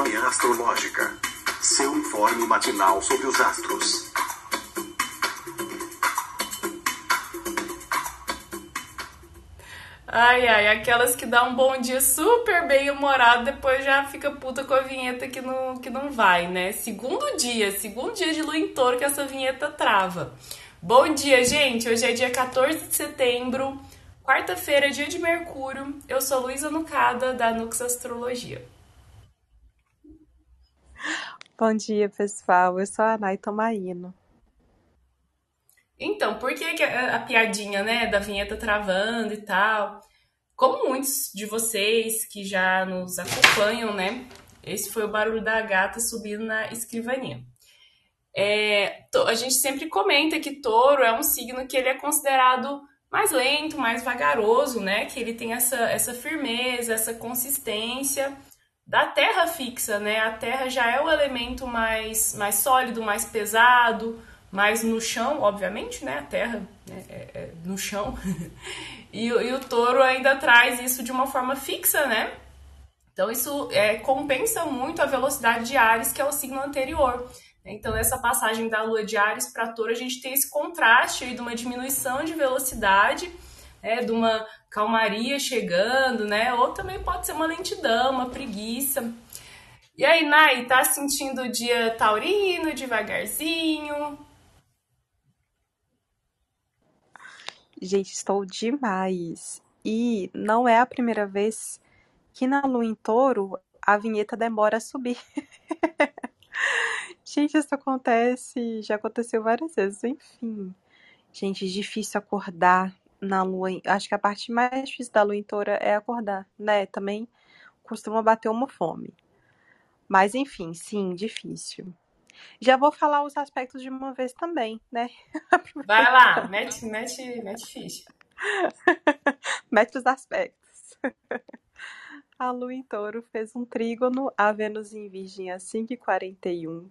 Manhã Astrológica. Seu informe matinal sobre os astros. Ai, ai, aquelas que dá um bom dia super bem humorado, depois já fica puta com a vinheta que não, que não vai, né? Segundo dia, segundo dia de lua em touro que essa vinheta trava. Bom dia, gente! Hoje é dia 14 de setembro, quarta-feira, dia de Mercúrio. Eu sou Luísa Nucada, da Nux Astrologia. Bom dia, pessoal. Eu sou a Nay Tomaino. Então, por que, a, piadinha, né, da vinheta travando e tal? Como muitos de vocês que já nos acompanham, né, esse foi o barulho da gata subindo na escrivaninha. É, a gente sempre comenta que touro é um signo que ele é considerado mais lento, mais vagaroso, né? Que ele tem essa, essa firmeza, essa consistência da terra fixa, né? A terra já é o elemento mais, mais sólido, mais pesado, mas no chão, obviamente, né? A terra né, é, é no chão. e, e, o touro ainda traz isso de uma forma fixa, né? Então isso é, compensa muito a velocidade de Ares, que é o signo anterior. Então, nessa passagem da lua de Ares para touro, a gente tem esse contraste aí de uma diminuição de velocidade, né, de uma calmaria chegando, né? Ou também pode ser uma lentidão, uma preguiça. E aí, Nai, tá sentindo o dia taurino, devagarzinho? Gente, estou demais. E não é a primeira vez que na lua em touro a vinheta demora a subir. Gente, isso acontece, já aconteceu várias vezes, enfim. Gente, difícil acordar na lua. Acho que a parte mais difícil da lua em touro é acordar, né? Também costuma bater uma fome. Mas enfim, sim, difícil. Já vou falar os aspectos de uma vez também, né? Vai lá, mete, mete, mete ficha. mete os aspectos. A Lua em Touro fez um trígono a Vênus em Virgem às 5h41.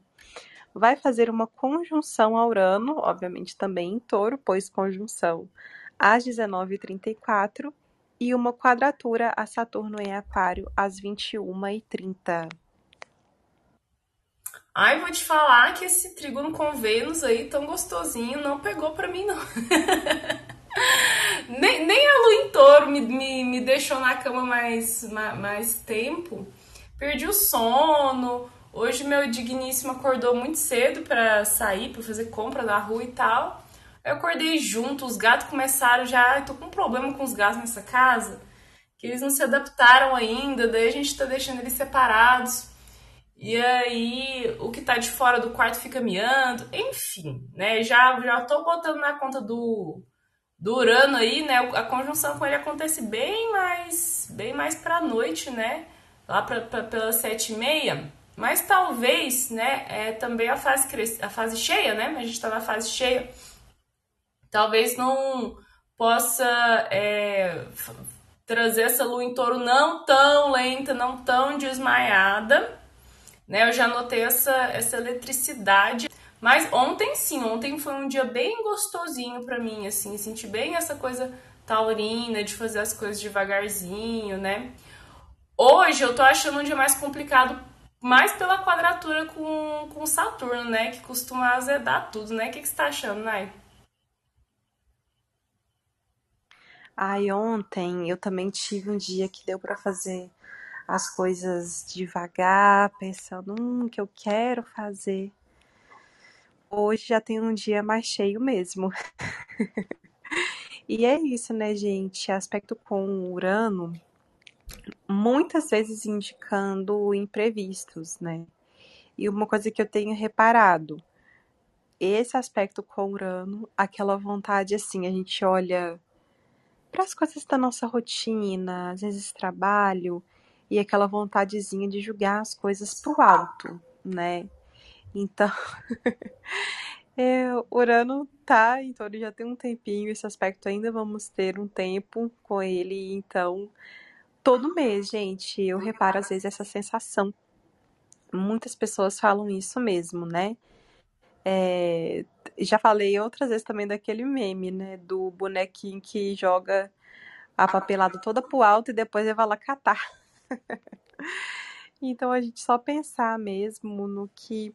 Vai fazer uma conjunção a Urano, obviamente também em Touro, pois conjunção às 19h34. E uma quadratura a Saturno em Aquário às 21h30. Ai, vou te falar que esse trígono com Vênus aí tão gostosinho não pegou pra mim, não. nem, nem a lua em touro me, me, me deixou na cama mais, mais, mais tempo. Perdi o sono. Hoje meu digníssimo acordou muito cedo para sair, para fazer compra na rua e tal. Eu acordei junto, os gatos começaram já. tô com um problema com os gatos nessa casa, que eles não se adaptaram ainda, daí a gente tá deixando eles separados. E aí, o que tá de fora do quarto fica miando, enfim, né? Já, já tô botando na conta do, do Urano aí, né? A conjunção com ele acontece bem mais, bem mais pra noite, né? Lá pra, pra, pelas sete e meia. Mas talvez, né? É também a fase, a fase cheia, né? A gente tá na fase cheia. Talvez não possa é, trazer essa lua em touro não tão lenta, não tão desmaiada né? Eu já notei essa, essa eletricidade. Mas ontem sim, ontem foi um dia bem gostosinho para mim, assim, senti bem essa coisa taurina de fazer as coisas devagarzinho, né? Hoje eu tô achando um dia mais complicado, mais pela quadratura com, com Saturno, né? Que costuma azedar tudo, né? O que, que você tá achando, Nai? Ai, ontem eu também tive um dia que deu para fazer as coisas devagar, pensando, hum, que eu quero fazer. Hoje já tem um dia mais cheio mesmo. e é isso, né, gente? Aspecto com Urano, muitas vezes indicando imprevistos, né? E uma coisa que eu tenho reparado, esse aspecto com Urano, aquela vontade assim, a gente olha para as coisas da nossa rotina, às vezes trabalho, e aquela vontadezinha de julgar as coisas pro alto, né? Então, é, Urano tá, então ele já tem um tempinho, esse aspecto ainda vamos ter um tempo com ele, então todo mês, gente, eu reparo às vezes essa sensação. Muitas pessoas falam isso mesmo, né? É, já falei outras vezes também daquele meme, né? Do bonequinho que joga a papelada toda pro alto e depois ele vai lá catar. Então a gente só pensar mesmo no que.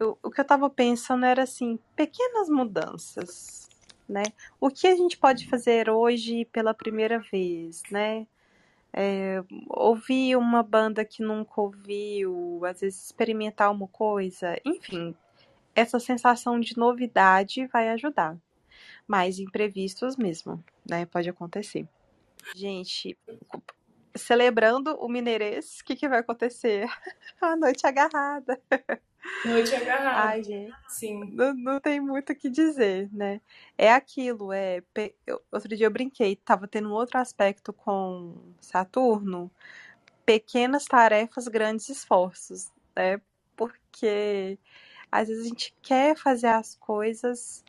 O que eu estava pensando era assim, pequenas mudanças, né? O que a gente pode fazer hoje pela primeira vez, né? É, ouvir uma banda que nunca ouviu, às vezes experimentar uma coisa, enfim, essa sensação de novidade vai ajudar. Mas imprevistos mesmo, né? Pode acontecer. Gente, celebrando o Mineirês, o que, que vai acontecer? A noite agarrada. Noite agarrada. Ai, gente. Sim. Não, não tem muito o que dizer, né? É aquilo, é. outro dia eu brinquei, tava tendo um outro aspecto com Saturno, pequenas tarefas, grandes esforços, né? Porque às vezes a gente quer fazer as coisas,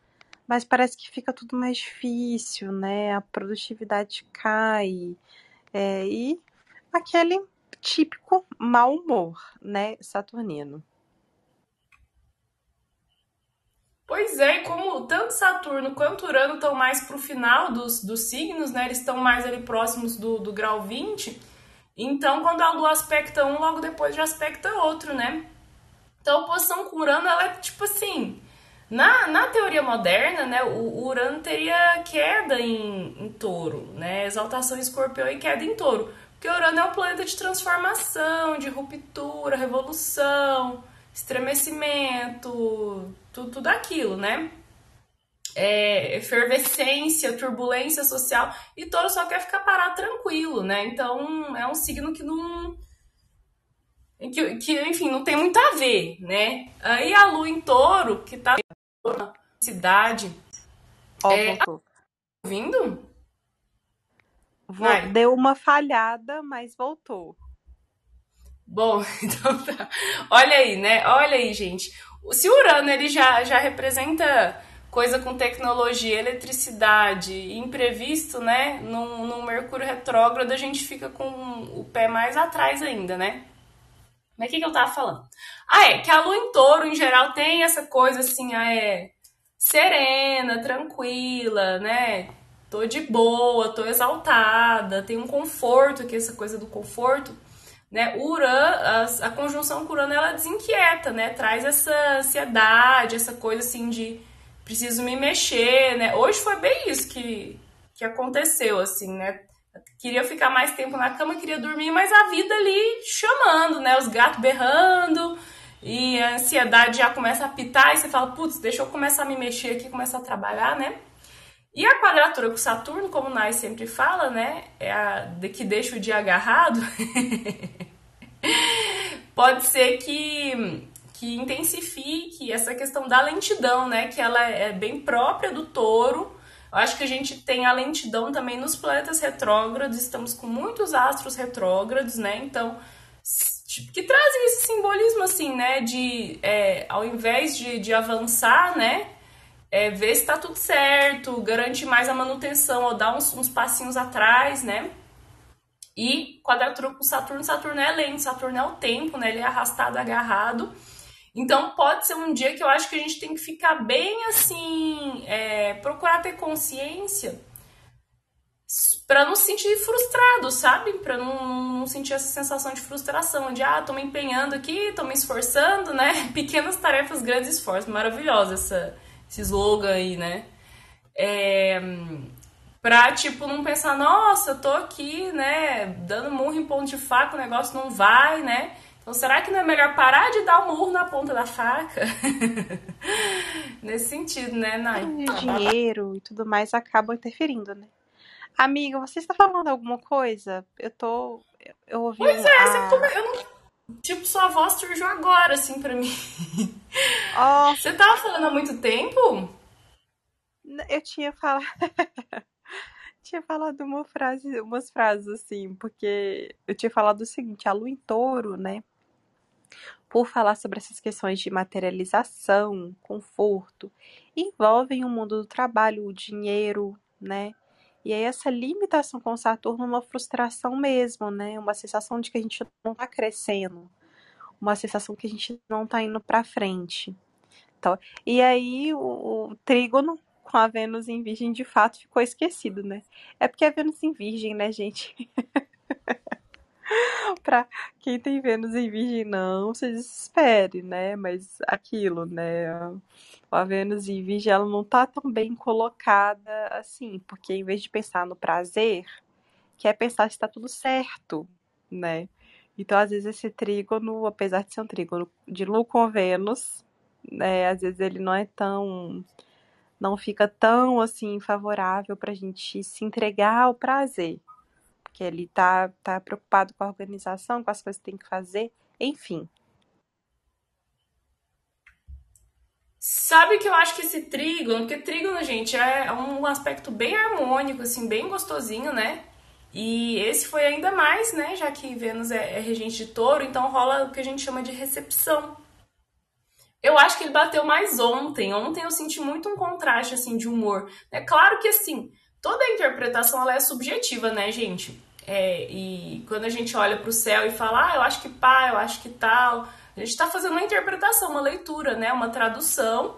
mas parece que fica tudo mais difícil, né? A produtividade cai, é, e aquele típico mau humor, né? Saturnino. Pois é, como tanto Saturno quanto Urano estão mais pro final dos, dos signos, né? Eles estão mais ali próximos do, do grau 20. Então, quando a Lua aspecta um, logo depois já aspecta outro, né? Então, a oposição com Urano, ela é tipo assim. Na, na teoria moderna, né, o, o Urano teria queda em, em touro, né? Exaltação em escorpião e queda em touro. Porque Urano é um planeta de transformação, de ruptura, revolução, estremecimento, tudo, tudo aquilo, né? É, efervescência, turbulência social, e touro só quer ficar parado tranquilo, né? Então é um signo que não. Que, que, enfim, não tem muito a ver, né? Aí a lua em touro, que tá na cidade, Ó, É, voltou. ouvindo? Vo- Vai. Deu uma falhada, mas voltou. Bom, então tá. Olha aí, né? Olha aí, gente. O- Se o Urano ele já, já representa coisa com tecnologia, eletricidade, imprevisto, né? Num, num Mercúrio retrógrado, a gente fica com o pé mais atrás ainda, né? Mas o que, que eu tava falando? Ah, é que a lua em touro, em geral, tem essa coisa assim, ah, é serena, tranquila, né? Tô de boa, tô exaltada, tem um conforto, que é essa coisa do conforto né? Urano, a, a conjunção com Urano, ela desinquieta, né? Traz essa ansiedade, essa coisa assim de preciso me mexer, né? Hoje foi bem isso que, que aconteceu, assim, né? Queria ficar mais tempo na cama, queria dormir, mas a vida ali chamando, né? Os gatos berrando e a ansiedade já começa a pitar e você fala, putz, deixa eu começar a me mexer aqui, começar a trabalhar, né? E a quadratura com Saturno, como o Nai sempre fala, né? É a que deixa o dia agarrado. Pode ser que, que intensifique essa questão da lentidão, né? Que ela é bem própria do touro. Eu acho que a gente tem a lentidão também nos planetas retrógrados, estamos com muitos astros retrógrados, né? Então, que trazem esse simbolismo, assim, né? De, é, ao invés de, de avançar, né? é, ver se tá tudo certo, garante mais a manutenção ou dar uns, uns passinhos atrás, né? E quadratura com Saturno, Saturno é lento, Saturno é o tempo, né? Ele é arrastado, agarrado. Então pode ser um dia que eu acho que a gente tem que ficar bem assim, é, procurar ter consciência para não se sentir frustrado, sabe? Para não, não sentir essa sensação de frustração, de ah, tô me empenhando aqui, tô me esforçando, né? Pequenas tarefas, grandes esforços. Maravilhosa essa, esse slogan aí, né? É, pra, tipo, não pensar, nossa, eu tô aqui, né, dando murro em ponto de faca, o negócio não vai, né? Então, será que não é melhor parar de dar o murro na ponta da faca? Nesse sentido, né, Nai? E o dinheiro e tudo mais acabam interferindo, né? Amiga, você está falando alguma coisa? Eu tô. eu- ouvi Pois um. é, você ah, come... eu não... Tipo, sua voz surgiu agora, assim, pra mim. ó, Você tava falando há muito tempo? eu tinha falado. tinha falado uma frase, umas frases assim, porque eu tinha falado o seguinte, a lua em touro, né? Por falar sobre essas questões de materialização, conforto, envolvem o mundo do trabalho, o dinheiro, né? E aí essa limitação com Saturno é uma frustração mesmo, né? Uma sensação de que a gente não tá crescendo, uma sensação que a gente não tá indo pra frente. Então, e aí o, o trígono com a Vênus em Virgem de fato ficou esquecido, né? É porque a Vênus em Virgem, né, gente? para quem tem Vênus em Virgem não se desespere, né? Mas aquilo, né? A Vênus em Virgem ela não tá tão bem colocada assim, porque em vez de pensar no prazer, quer pensar se está tudo certo, né? Então, às vezes, esse trígono, apesar de ser um trígono de Lua com Vênus, né, às vezes ele não é tão. não fica tão assim favorável para a gente se entregar ao prazer. Porque ele tá, tá preocupado com a organização, com as coisas que tem que fazer, enfim. Sabe que eu acho que esse trígono, porque trígono, gente, é um aspecto bem harmônico, assim, bem gostosinho, né? E esse foi ainda mais, né? Já que Vênus é, é regente de touro, então rola o que a gente chama de recepção. Eu acho que ele bateu mais ontem. Ontem eu senti muito um contraste, assim, de humor. É claro que, assim, toda a interpretação ela é subjetiva, né, gente? É, e quando a gente olha para o céu e fala, ah, eu acho que pá, eu acho que tal, a gente está fazendo uma interpretação, uma leitura, né? Uma tradução,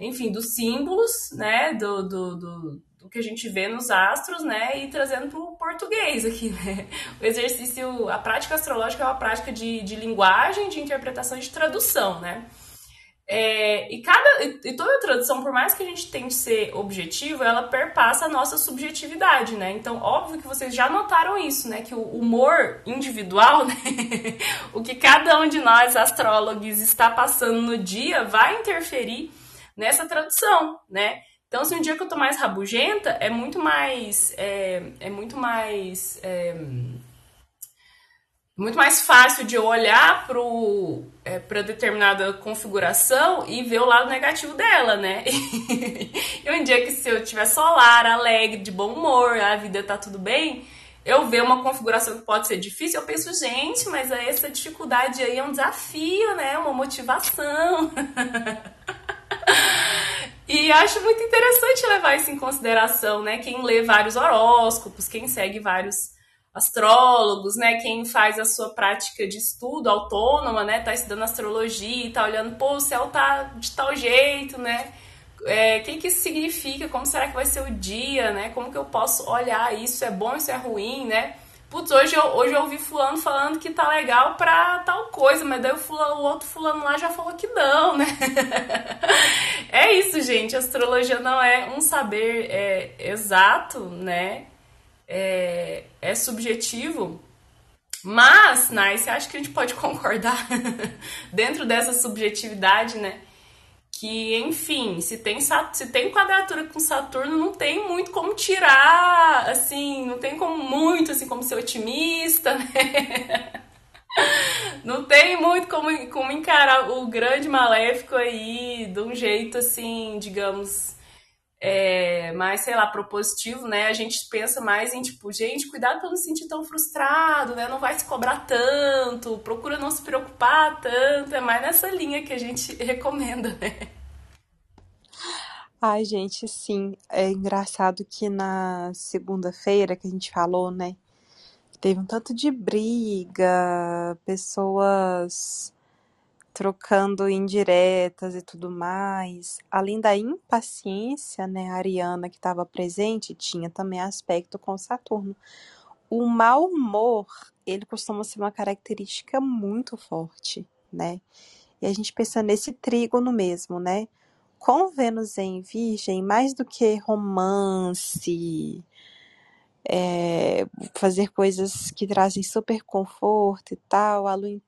enfim, dos símbolos, né? Do, do, do do que a gente vê nos astros, né, e trazendo para o português aqui, né. O exercício, a prática astrológica é uma prática de, de linguagem, de interpretação e de tradução, né. É, e cada e toda tradução, por mais que a gente tente ser objetivo, ela perpassa a nossa subjetividade, né? Então, óbvio que vocês já notaram isso, né? Que o humor individual, né? o que cada um de nós astrólogos está passando no dia vai interferir nessa tradução, né? Então, se um dia que eu tô mais rabugenta, é muito mais. É, é muito mais. É, muito mais fácil de olhar é, para determinada configuração e ver o lado negativo dela, né? e um dia que se eu tiver solar, alegre, de bom humor, a vida tá tudo bem, eu ver uma configuração que pode ser difícil, eu penso, gente, mas essa dificuldade aí é um desafio, né? Uma motivação. E acho muito interessante levar isso em consideração, né? Quem lê vários horóscopos, quem segue vários astrólogos, né? Quem faz a sua prática de estudo autônoma, né? Tá estudando astrologia e tá olhando, pô, o céu tá de tal jeito, né? É, o que, que isso significa? Como será que vai ser o dia, né? Como que eu posso olhar isso? É bom, isso é ruim, né? Putz, hoje eu, hoje eu ouvi fulano falando que tá legal pra tal coisa, mas daí o, fulano, o outro fulano lá já falou que não, né? é isso, gente. astrologia não é um saber é, exato, né? É, é subjetivo. Mas, Nice, acho que a gente pode concordar dentro dessa subjetividade, né? que, enfim, se tem, se tem quadratura com Saturno, não tem muito como tirar, assim, não tem como muito, assim, como ser otimista, né? Não tem muito como, como encarar o grande maléfico aí de um jeito, assim, digamos, é, mais, sei lá, propositivo, né? A gente pensa mais em, tipo, gente, cuidado pra não se sentir tão frustrado, né? Não vai se cobrar tanto, procura não se preocupar tanto. É mais nessa linha que a gente recomenda, né? Ai, gente, sim. É engraçado que na segunda-feira que a gente falou, né? Teve um tanto de briga, pessoas trocando indiretas e tudo mais. Além da impaciência, né, a Ariana que estava presente tinha também aspecto com Saturno. O mau humor, ele costuma ser uma característica muito forte, né? E a gente pensa nesse trígono mesmo, né? Com Vênus em Virgem, mais do que romance, é, fazer coisas que trazem super conforto e tal, a Lua em